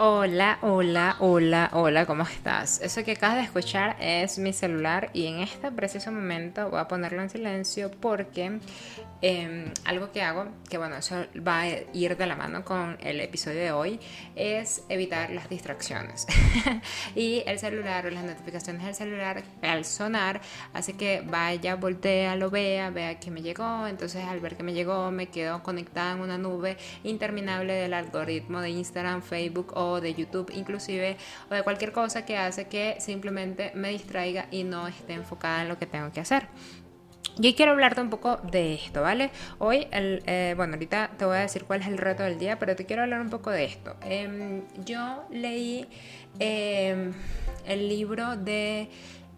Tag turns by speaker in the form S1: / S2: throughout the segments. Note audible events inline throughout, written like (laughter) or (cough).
S1: Hola, hola, hola, hola, ¿cómo estás? Eso que acabas de escuchar es mi celular y en este preciso momento voy a ponerlo en silencio porque em, algo que hago, que bueno, eso va a ir de la mano con el episodio de hoy, es evitar las distracciones. (laughs) y el celular o las notificaciones del celular al sonar hace que vaya, voltea, lo vea, vea que me llegó, entonces al ver que me llegó me quedo conectada en una nube interminable del algoritmo de Instagram, Facebook o de YouTube inclusive, o de cualquier cosa que hace que simplemente me distraiga y no esté enfocada en lo que tengo que hacer. Yo quiero hablarte un poco de esto, ¿vale? Hoy, eh, bueno, ahorita te voy a decir cuál es el reto del día, pero te quiero hablar un poco de esto. Em, yo leí em, el libro de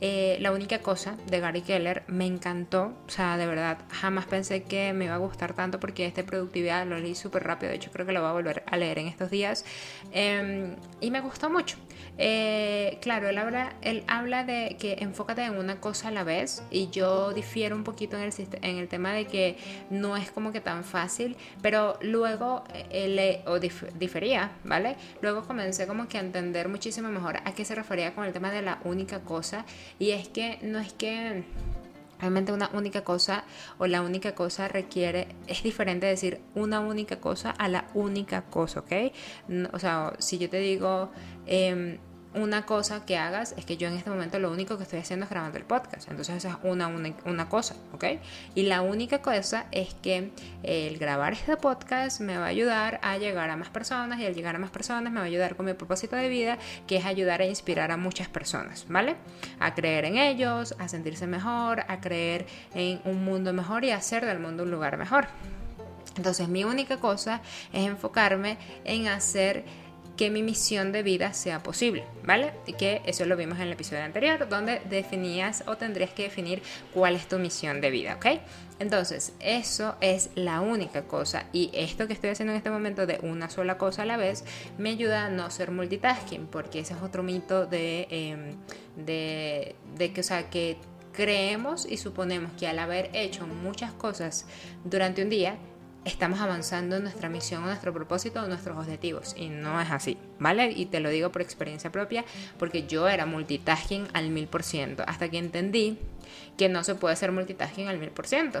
S1: eh, La única cosa de Gary Keller me encantó, o sea, de verdad, jamás pensé que me iba a gustar tanto porque este productividad lo leí súper rápido, de hecho creo que lo voy a volver a leer en estos días em, y me gustó mucho. Eh, claro, él habla, él habla de que enfócate en una cosa a la vez y yo difiero un poquito en el, en el tema de que no es como que tan fácil, pero luego, eh, o difería, ¿vale? Luego comencé como que a entender muchísimo mejor a qué se refería con el tema de la única cosa y es que no es que realmente una única cosa o la única cosa requiere, es diferente decir una única cosa a la única cosa, ¿ok? o sea, si yo te digo... Em, una cosa que hagas es que yo en este momento lo único que estoy haciendo es grabando el podcast. Entonces esa es una, una, cosa, ¿ok? Y la única cosa es que el grabar este podcast me va a ayudar a llegar a más personas y al llegar a más personas me va a ayudar con mi propósito de vida, que es ayudar a inspirar a muchas personas, ¿vale? A creer en ellos, a sentirse mejor, a creer en un mundo mejor y a hacer del mundo un lugar mejor. Entonces mi única cosa es enfocarme en hacer que mi misión de vida sea posible, ¿vale? Y que eso lo vimos en el episodio anterior, donde definías o tendrías que definir cuál es tu misión de vida, ¿ok? Entonces, eso es la única cosa y esto que estoy haciendo en este momento de una sola cosa a la vez me ayuda a no ser multitasking, porque ese es otro mito de, em, de, que, o sea, que creemos y suponemos que al haber hecho muchas cosas durante un día, estamos avanzando en nuestra misión, nuestro propósito, nuestros objetivos. Y no es así, ¿vale? Y te lo digo por experiencia propia, porque yo era multitasking al mil por ciento, hasta que entendí que no se puede hacer multitasking al mil por ciento,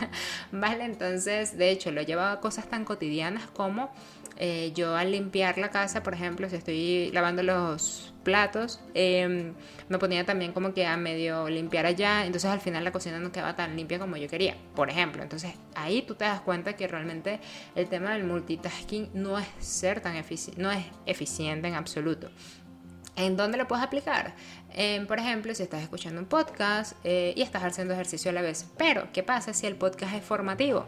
S1: (laughs) ¿vale? Entonces, de hecho, lo he llevado a cosas tan cotidianas como eh, yo al limpiar la casa, por ejemplo, si estoy lavando los platos, em, me ponía también como que a medio limpiar allá, entonces al final la cocina no quedaba tan limpia como yo quería, por ejemplo. Entonces ahí tú te das cuenta que realmente el tema del multitasking no es ser tan eficiente, no es eficiente en absoluto. ¿En dónde lo puedes aplicar? por ejemplo, si estás escuchando un podcast eh, y estás haciendo ejercicio a la vez. Pero, ¿qué pasa si el podcast es formativo?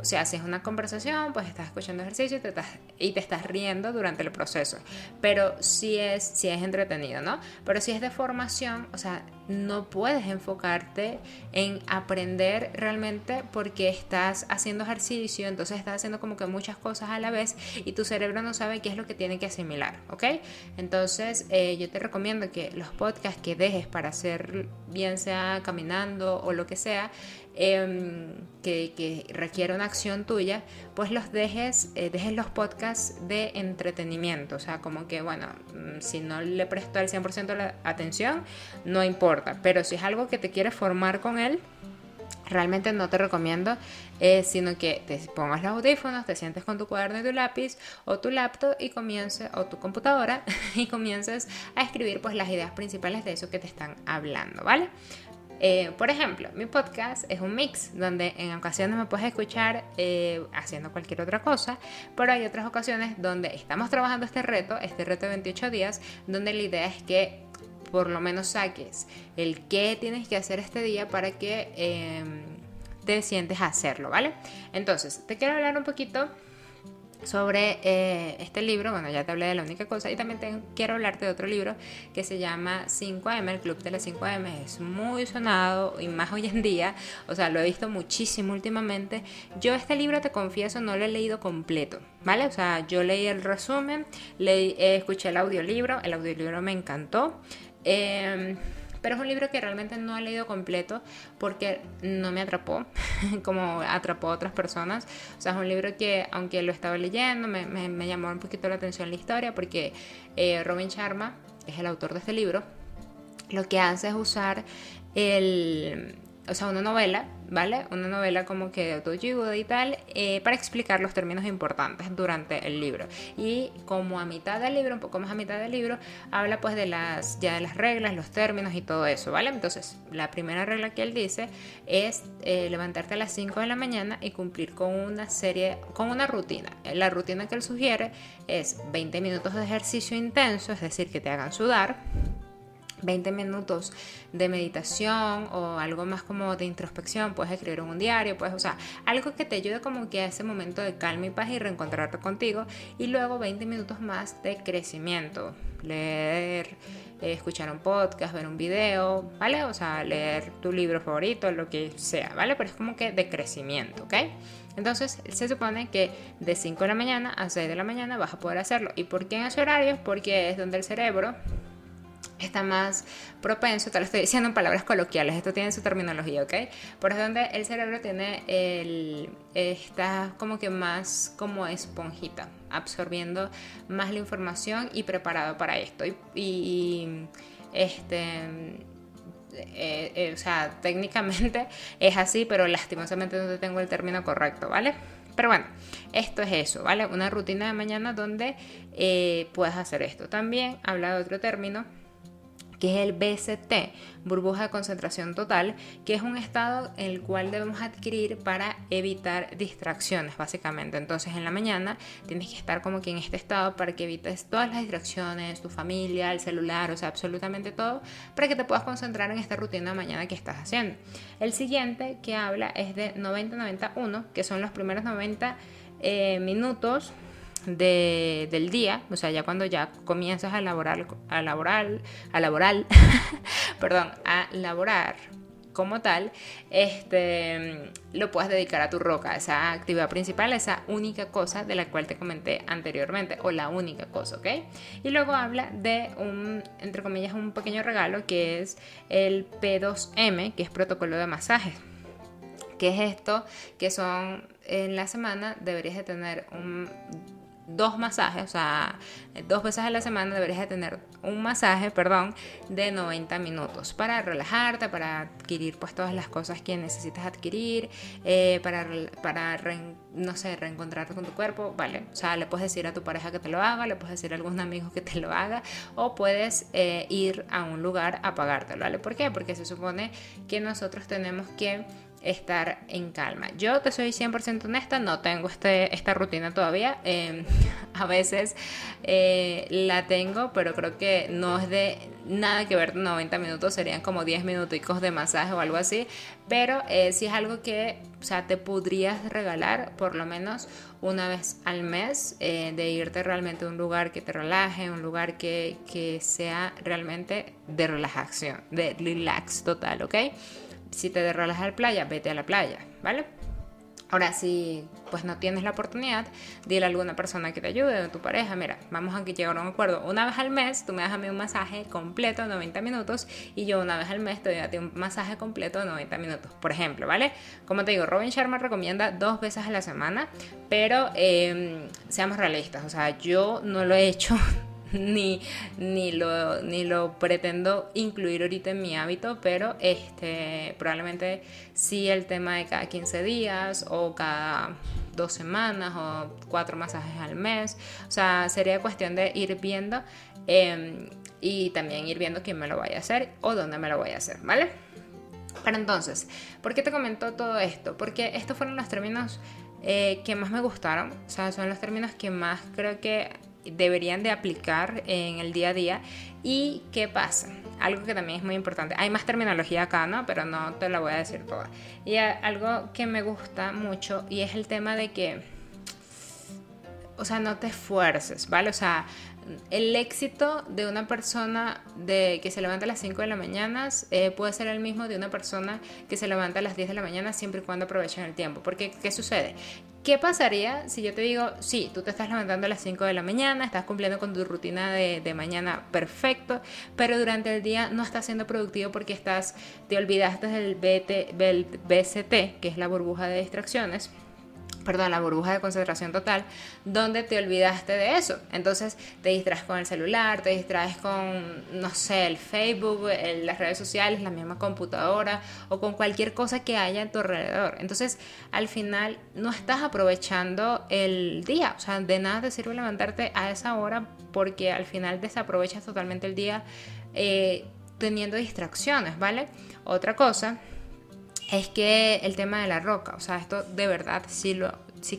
S1: O sea, si es una conversación, pues estás escuchando ejercicio y te estás, y te estás riendo durante el proceso. Pero si es, si es entretenido, ¿no? Pero si es de formación, o sea, no puedes enfocarte en aprender realmente porque estás haciendo ejercicio, entonces estás haciendo como que muchas cosas a la vez y tu cerebro no sabe qué es lo que tiene que asimilar, ¿ok? Entonces, eh, yo te recomiendo que los podcasts que dejes para hacer, bien sea caminando o lo que sea, em, que, requiera una acción tuya, pues los dejes, eh, dejes los podcasts de entretenimiento. O sea, como que, bueno, mm, si no le presto al 100% la atención, no importa. Pero si es algo que te quiere formar con él, realmente no te recomiendo, eh, sino que te pongas los audífonos, te sientes con tu cuaderno y tu lápiz o tu laptop y comiences, o tu computadora (laughs) y comiences a escribir pues las ideas principales de eso que te están hablando, ¿vale? Eh, por ejemplo, mi podcast es un mix donde en ocasiones me puedes escuchar eh, haciendo cualquier otra cosa, pero hay otras ocasiones donde estamos trabajando este reto, este reto de 28 días, donde la idea es que por lo menos saques el qué tienes que hacer este día para que em, te sientes a hacerlo, ¿vale? Entonces, te quiero hablar un poquito sobre eh, este libro, bueno, ya te hablé de la única cosa, y también quiero hablarte de otro libro que se llama 5am, el Club de las 5am, es muy sonado y más hoy en día, o sea, lo he visto muchísimo últimamente. Yo este libro, te confieso, no lo he leído completo, ¿vale? O sea, yo leí el resumen, leí, escuché el audiolibro, el audiolibro me encantó, Em, Pero es un libro que realmente no he leído completo porque no me atrapó (laughs) como atrapó a otras personas. O sea, es un libro que, aunque lo estaba leyendo, me, me, llamó un poquito la atención la historia porque eh, Robin Sharma, es el autor de este libro, lo que hace es usar el, o sea, una novela, ¿vale? Una novela como que de autoayuda y tal, eh, para explicar los términos importantes durante el libro. Y como a mitad del libro, un poco más a mitad del libro, habla pues de las, ya de las reglas, los términos y todo eso, ¿vale? Entonces, la primera regla que él dice es eh, levantarte a las 5 de la mañana y cumplir con una serie, con una rutina. La rutina que él sugiere es 20 minutos de ejercicio intenso, es decir, que te hagan sudar 20 minutos de meditación o algo más como de introspección, puedes escribir un diario, puedes, o sea, algo que te ayude como que a ese momento de calma y paz y reencontrarte contigo y luego 20 minutos más de crecimiento, leer, eh, escuchar un podcast, ver un video, ¿vale? O sea, leer tu libro favorito, lo que sea, ¿vale? Pero es como que de crecimiento, ¿ok? Entonces se supone que de 5 de la mañana a 6 de la mañana vas a poder hacerlo. ¿Y por qué en ese horario? Porque es donde el cerebro está más propenso, te lo estoy diciendo en palabras coloquiales, esto tiene su terminología, ¿ok? Por eso donde el cerebro tiene el, está como que más como esponjita, absorbiendo más la información y preparado para esto. Y, este, eh, eh, o sea, técnicamente (laughs) es así, pero lastimosamente no tengo el término correcto, ¿vale? Pero bueno, esto es eso, ¿vale? Una rutina de mañana donde eh, puedes hacer esto. También habla de otro término que es el BCT, burbuja de concentración total, que es un estado en el cual debemos adquirir para evitar distracciones, básicamente. Entonces, en la mañana tienes que estar como que en este estado para que evites todas las distracciones, tu familia, el celular, o sea, absolutamente todo, para que te puedas concentrar en esta rutina de mañana que estás haciendo. El siguiente que habla es de 90-91, que son los primeros 90 eh, minutos de, del día, o sea, ya cuando ya comienzas a elaborar, a laborar, a laborar, (laughs) perdón, a laborar como tal, este, lo puedes dedicar a tu roca, esa actividad principal, esa única cosa de la cual te comenté anteriormente, o la única cosa, ¿ok? Y luego habla de un, entre comillas, un pequeño regalo que es el P2M, que es protocolo de masaje. ¿Qué es esto? Que son en la semana deberías de tener un dos masajes, o sea, dos veces a la semana deberías de tener un masaje, perdón, de 90 minutos para relajarte, para adquirir pues todas las cosas que necesitas adquirir, eh, para, para no sé, reencontrarte con tu cuerpo, ¿vale? O sea, le puedes decir a tu pareja que te lo haga, le puedes decir a algún amigo que te lo haga, o puedes eh, ir a un lugar a pagártelo, ¿vale? ¿Por qué? Porque se supone que nosotros tenemos que estar en calma. Yo te soy 100% honesta, no tengo este, esta rutina todavía. Em, (laughs) a veces eh, la tengo, pero creo que no es de nada que ver 90 minutos, serían como 10 minuticos de masaje o algo así. Pero eh, si es algo que o sea, te podrías regalar por lo menos una vez al mes eh, de irte realmente a un lugar que te relaje, un lugar que, que sea realmente de relajación, de relax total, ¿ok? Si te a la playa, vete a la playa, ¿vale? Ahora, si pues no tienes la oportunidad, dile a alguna persona que te ayude, a tu pareja, mira, vamos a llegar a un acuerdo. Una vez al mes, tú me das a mí un masaje completo de 90 minutos y yo una vez al mes te doy a ti un masaje completo de 90 minutos, por ejemplo, ¿vale? Como te digo, Robin Sharma recomienda dos veces a la semana, pero em, seamos realistas, o sea, yo no lo he hecho (laughs) ni, ni, lo, ni lo pretendo incluir ahorita en mi hábito, pero este, probablemente sí el tema de cada 15 días o cada dos semanas o cuatro masajes al mes. O sea, sería cuestión de ir viendo em, y también ir viendo quién me lo vaya a hacer o dónde me lo voy a hacer, ¿vale? Pero entonces, ¿por qué te comento todo esto? Porque estos fueron los términos eh, que más me gustaron, o sea, son los términos que más creo que deberían de aplicar en el día a día. ¿Y qué pasa? Algo que también es muy importante. Hay más terminología acá, ¿no? Pero no te la voy a decir toda. Y algo que me gusta mucho y es el tema de que, o sea, no te esfuerces, ¿vale? O sea, el éxito de una persona de, que se levanta a las 5 de la mañana eh, puede ser el mismo de una persona que se levanta a las 10 de la mañana siempre y cuando aprovechen el tiempo. Porque, ¿qué sucede? ¿Qué pasaría si yo te digo, sí, tú te estás levantando a las 5 de la mañana, estás cumpliendo con tu rutina de, mañana perfecto, pero durante el día no estás siendo productivo porque estás, te olvidaste del, BT, del BCT, que es la burbuja de distracciones, perdón, la burbuja de concentración total, donde te olvidaste de eso. Entonces te distraes con el celular, te distraes con, no sé, el Facebook, las redes sociales, la misma computadora o con cualquier cosa que haya en tu alrededor. Entonces al final no estás aprovechando el día, o sea, de nada te sirve levantarte a esa hora porque al final desaprovechas totalmente el día eh, teniendo distracciones, ¿vale? Otra cosa es que el tema de la roca, o sea, esto de verdad sí, lo,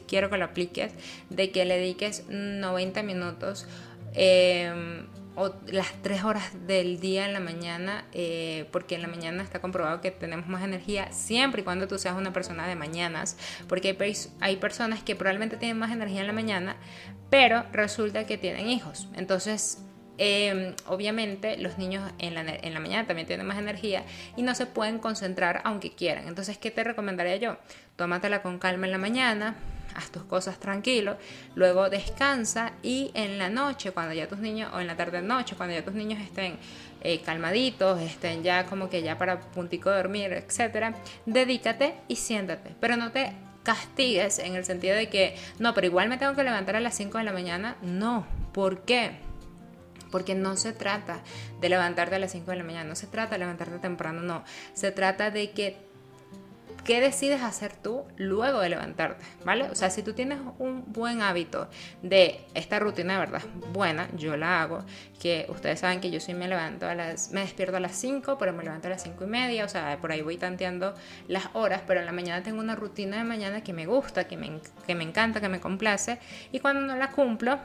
S1: quiero que lo apliques, de que le dediques 90 minutos em, o las 3 horas del día en la mañana, eh, porque en la mañana está comprobado que tenemos más energía siempre y cuando tú seas una persona de mañanas, porque hay, hay personas que probablemente tienen más energía en la mañana, pero resulta que tienen hijos. Entonces, Em, obviamente los niños en la, en la mañana también tienen más energía y no se pueden concentrar aunque quieran. Entonces, ¿qué te recomendaría yo? Tómatela con calma en la mañana, haz tus cosas tranquilo, luego descansa y en la noche, cuando ya tus niños, o en la tarde noche, cuando ya tus niños estén eh, calmaditos, estén ya como que ya para puntico de dormir, etcétera, dedícate y siéntate, pero no te castigues en el sentido de que, no, pero igual me tengo que levantar a las 5 de la mañana, no, ¿por qué? Porque no se trata de levantarte a las 5 de la mañana, no se trata de levantarte temprano, no. Se trata de que qué decides hacer tú luego de levantarte, ¿vale? O sea, si tú tienes un buen hábito de esta rutina de verdad buena, yo la hago, que ustedes saben que yo sí me levanto a las, me despierto a las 5, pero me levanto a las 5 y media, o sea, por ahí voy tanteando las horas, pero en la mañana tengo una rutina de mañana que me gusta, que me, que me encanta, que me complace, y cuando no la cumplo,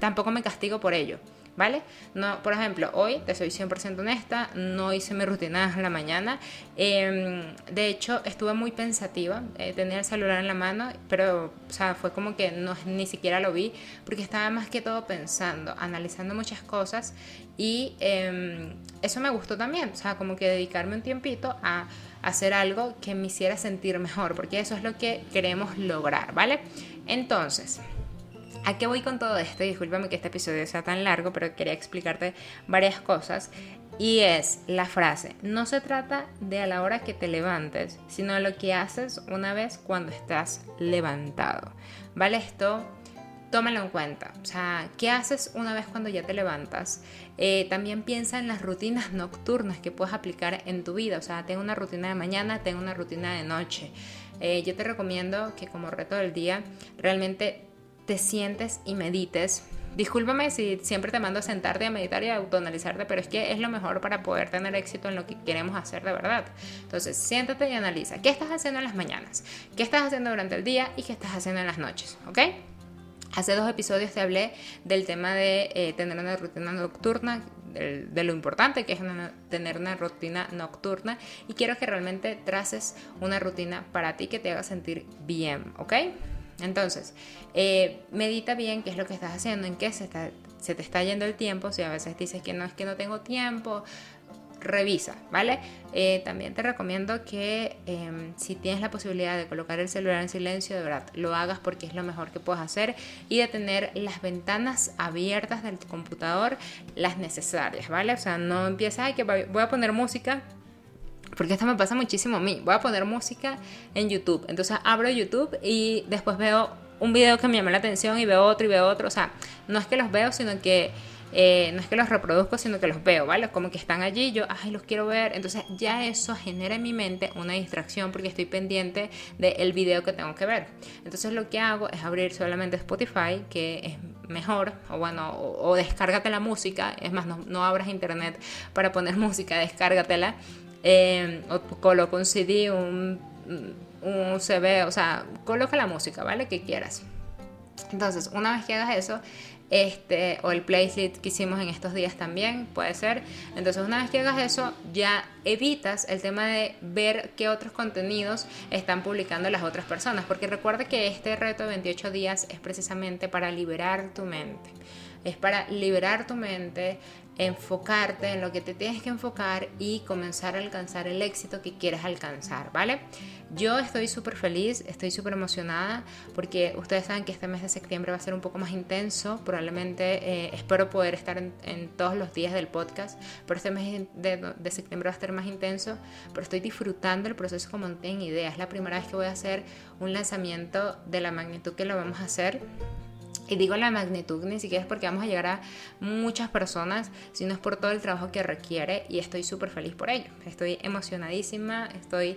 S1: tampoco me castigo por ello. ¿Vale? No, por ejemplo, hoy, te soy 100% honesta, no hice mi rutina en la mañana. Em, de hecho, estuve muy pensativa, eh, tenía el celular en la mano, pero, o sea, fue como que no, ni siquiera lo vi, porque estaba más que todo pensando, analizando muchas cosas y em, eso me gustó también, o sea, como que dedicarme un tiempito a hacer algo que me hiciera sentir mejor, porque eso es lo que queremos lograr, ¿vale? Entonces, ¿A qué voy con todo esto? Discúlpame que este episodio sea tan largo, pero quería explicarte varias cosas. Y es la frase, no se trata de a la hora que te levantes, sino de lo que haces una vez cuando estás levantado. ¿Vale? Esto tómalo en cuenta. O sea, ¿qué haces una vez cuando ya te levantas? Eh, también piensa en las rutinas nocturnas que puedes aplicar en tu vida. O sea, tengo una rutina de mañana, tengo una rutina de noche. Eh, yo te recomiendo que como reto del día realmente te sientes y medites. Discúlpame si siempre te mando a sentarte a meditar y a autoanalizarte, pero es que es lo mejor para poder tener éxito en lo que queremos hacer de verdad. Entonces, siéntate y analiza qué estás haciendo en las mañanas, qué estás haciendo durante el día y qué estás haciendo en las noches, ¿ok? Hace dos episodios te hablé del tema de eh, tener una rutina nocturna, de, de lo importante que es tener una rutina nocturna y quiero que realmente traces una rutina para ti que te haga sentir bien, ¿ok? Entonces, eh, medita bien qué es lo que estás haciendo, en qué se, te está yendo el tiempo. Si a veces dices que no es que no tengo tiempo, revisa, ¿vale? Eh, también te recomiendo que em, si tienes la posibilidad de colocar el celular en silencio, de verdad, lo hagas porque es lo mejor que puedes hacer y de tener las ventanas abiertas del computador, las necesarias, ¿vale? O sea, no empieza, ay, que voy a poner música porque esto me pasa muchísimo a mí. Voy a poner música en YouTube. Entonces abro YouTube y después veo un video que me llama la atención y veo otro y veo otro. O sea, no es que los veo, sino que eh, no es que los reproduzco, sino que los veo, ¿vale? Como que están allí, yo, ay, los quiero ver. Entonces ya eso genera en mi mente una distracción porque estoy pendiente del video que tengo que ver. Entonces lo que hago es abrir solamente Spotify, que es mejor, o bueno, o, descárgate la música. Es más, no, no abras internet para poner (laughs) música, descárgatela eh, o coloca un CD, un, un o sea, coloca la música, ¿vale? Que quieras. Entonces, una vez que hagas eso, este, o el playlist que hicimos en estos días también, puede ser. Entonces, una vez que hagas eso, ya evitas el tema de ver qué otros contenidos están publicando las otras personas, porque recuerda que este reto de 28 días es precisamente para liberar tu mente es para liberar tu mente, enfocarte en lo que te tienes que enfocar y comenzar a alcanzar el éxito que quieres alcanzar, ¿vale? Yo estoy súper feliz, estoy súper emocionada porque ustedes saben que este mes de septiembre va a ser un poco más intenso, probablemente eh, espero poder estar en, todos los días del podcast, pero este mes de, septiembre va a estar más intenso, pero estoy disfrutando el proceso como no tienen idea, es la primera vez que voy a hacer un lanzamiento de la magnitud que lo vamos a hacer y digo la magnitud ni siquiera es porque vamos a llegar a muchas personas, sino es por todo el trabajo que requiere y estoy súper feliz por ello. Estoy emocionadísima, estoy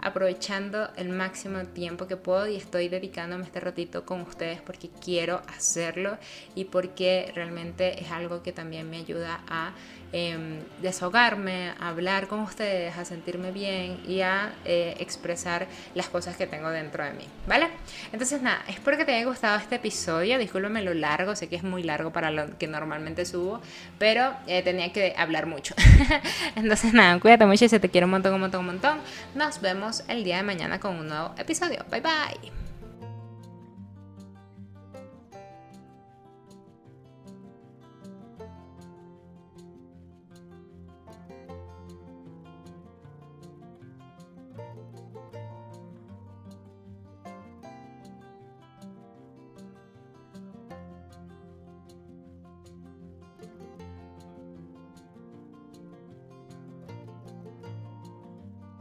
S1: aprovechando el máximo tiempo que puedo y estoy dedicándome este ratito con ustedes porque quiero hacerlo y porque realmente es algo que también me ayuda a eh, desahogarme, hablar con ustedes, a sentirme bien y a eh, expresar las cosas que tengo dentro de mí, ¿vale? Entonces nada, espero que te haya gustado este episodio, discúlpeme lo largo, sé que es muy largo para lo que normalmente subo, pero eh, tenía que hablar mucho. (laughs) Entonces nada, cuídate mucho y se te quiere un montón, un montón, un montón. Nos vemos el día de mañana con un nuevo episodio. Bye bye.